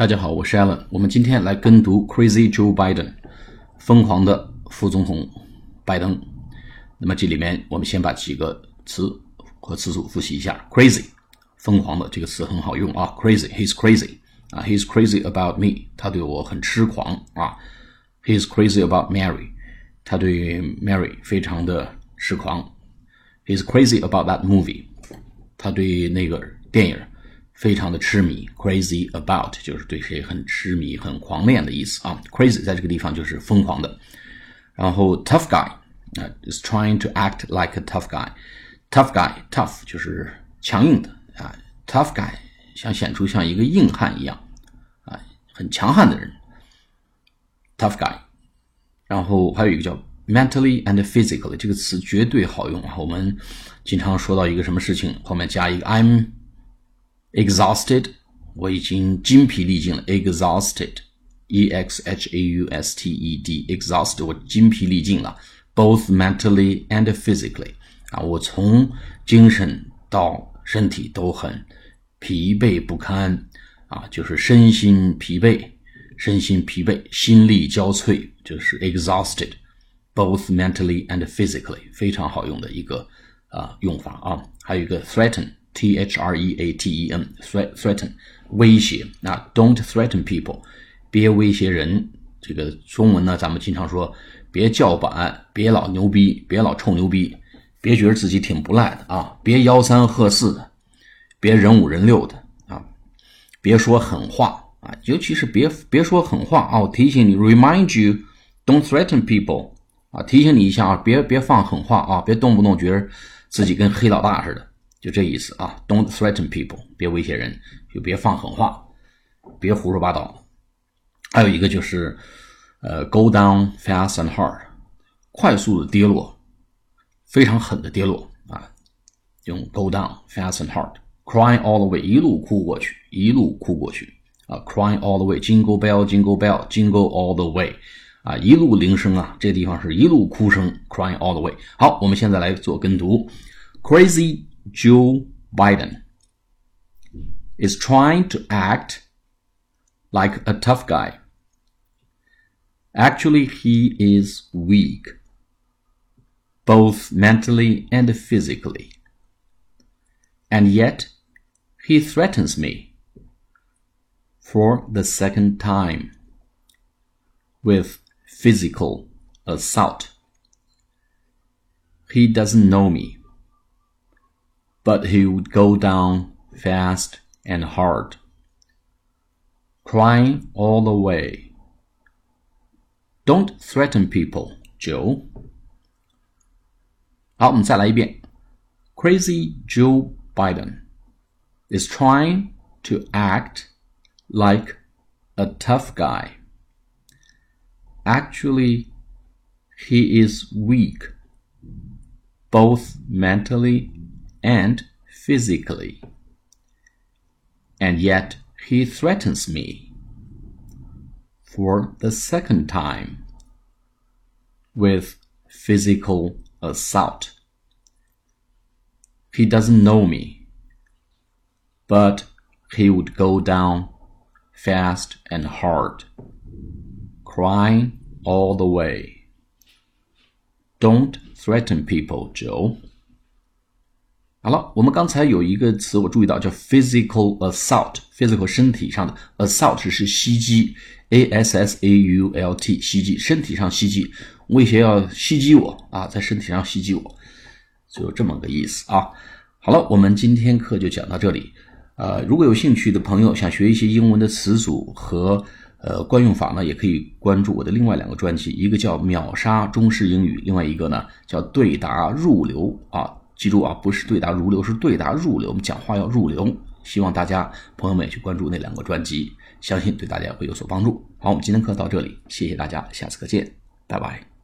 大家好，我是 Alan。我们今天来跟读 Crazy Joe Biden，疯狂的副总统拜登。那么这里面我们先把几个词和词组复习一下。Crazy，疯狂的这个词很好用啊。Crazy，he's crazy 啊，he's crazy about me，他对我很痴狂啊。He's crazy about Mary，他对 Mary 非常的痴狂。He's crazy about that movie，他对那个电影。非常的痴迷，crazy about 就是对谁很痴迷、很狂恋的意思啊。crazy 在这个地方就是疯狂的。然后 tough guy 啊，is trying to act like a tough guy。tough guy，tough 就是强硬的啊。tough guy 想显出像一个硬汉一样啊，很强悍的人。tough guy。然后还有一个叫 mentally and physically 这个词绝对好用啊。我们经常说到一个什么事情，后面加一个 I'm。exhausted，我已经精疲力尽了。exhausted，e x h a u s t e d，exhausted，我精疲力尽了，both mentally and physically。啊，我从精神到身体都很疲惫不堪啊，就是身心疲惫，身心疲惫，心力交瘁，就是 exhausted，both mentally and physically，非常好用的一个啊用法啊。还有一个 threaten。T H R E A T E N threat threaten 威胁啊，Don't threaten people，别威胁人。这个中文呢，咱们经常说，别叫板，别老牛逼，别老臭牛逼，别觉得自己挺不赖的啊，别吆三喝四的，别人五人六的啊，别说狠话啊，尤其是别别说狠话啊。我提醒你，remind you，don't threaten people 啊，提醒你一下啊，别别放狠话啊，别动不动觉得自己跟黑老大似的。就这意思啊，Don't threaten people，别威胁人，就别放狠话，别胡说八道。还有一个就是，呃，go down fast and hard，快速的跌落，非常狠的跌落啊，用 go down fast and hard，cry all the way，一路哭过去，一路哭过去啊，cry all the way，jingle bell，jingle bell，jingle all the way，啊，一路铃声啊，这地方是一路哭声，Crying all the way。好，我们现在来做跟读，crazy。Joe Biden is trying to act like a tough guy. Actually, he is weak, both mentally and physically. And yet, he threatens me for the second time with physical assault. He doesn't know me but he would go down fast and hard, crying all the way. Don't threaten people, Joe. 好，我们再来一遍。Crazy Joe Biden is trying to act like a tough guy. Actually, he is weak, both mentally and physically. And yet he threatens me for the second time with physical assault. He doesn't know me, but he would go down fast and hard, crying all the way. Don't threaten people, Joe. 好了，我们刚才有一个词我注意到叫 physical assault，physical 身体上的 assault 是袭击，a s s a u l t 袭击，身体上袭击，威胁要袭击我啊，在身体上袭击我，就这么个意思啊。好了，我们今天课就讲到这里。呃，如果有兴趣的朋友想学一些英文的词组和呃惯用法呢，也可以关注我的另外两个专辑，一个叫秒杀中式英语，另外一个呢叫对答入流啊。记住啊，不是对答如流，是对答入流。我们讲话要入流。希望大家朋友们也去关注那两个专辑，相信对大家会有所帮助。好，我们今天课到这里，谢谢大家，下次课见，拜拜。